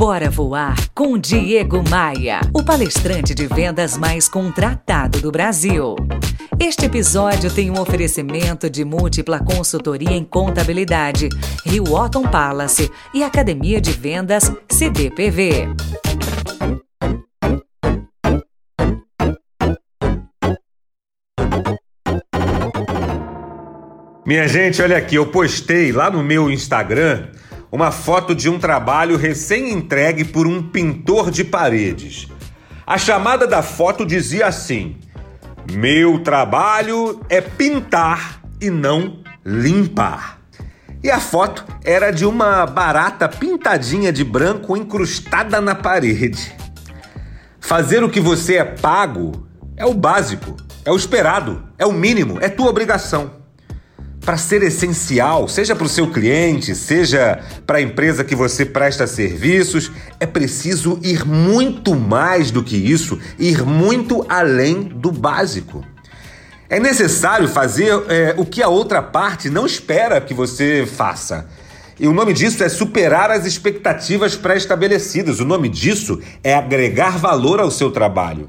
Bora voar com Diego Maia, o palestrante de vendas mais contratado do Brasil. Este episódio tem um oferecimento de múltipla consultoria em contabilidade, Rio Otton Palace e Academia de Vendas CDPV. Minha gente, olha aqui, eu postei lá no meu Instagram uma foto de um trabalho recém-entregue por um pintor de paredes. A chamada da foto dizia assim: Meu trabalho é pintar e não limpar. E a foto era de uma barata pintadinha de branco encrustada na parede. Fazer o que você é pago é o básico, é o esperado, é o mínimo, é tua obrigação para ser essencial, seja para o seu cliente, seja para a empresa que você presta serviços, é preciso ir muito mais do que isso, ir muito além do básico. É necessário fazer é, o que a outra parte não espera que você faça. E o nome disso é superar as expectativas pré-estabelecidas. O nome disso é agregar valor ao seu trabalho.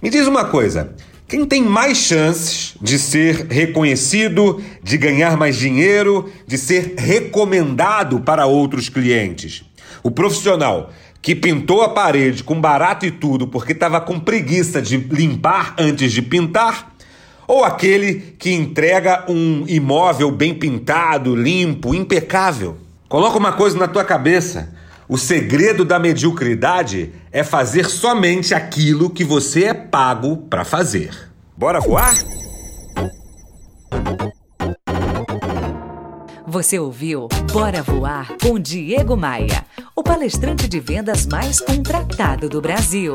Me diz uma coisa: quem tem mais chances de ser reconhecido, de ganhar mais dinheiro, de ser recomendado para outros clientes? O profissional que pintou a parede com barato e tudo porque estava com preguiça de limpar antes de pintar? Ou aquele que entrega um imóvel bem pintado, limpo, impecável? Coloca uma coisa na tua cabeça. O segredo da mediocridade é fazer somente aquilo que você é pago para fazer. Bora voar? Você ouviu Bora Voar com Diego Maia, o palestrante de vendas mais contratado do Brasil.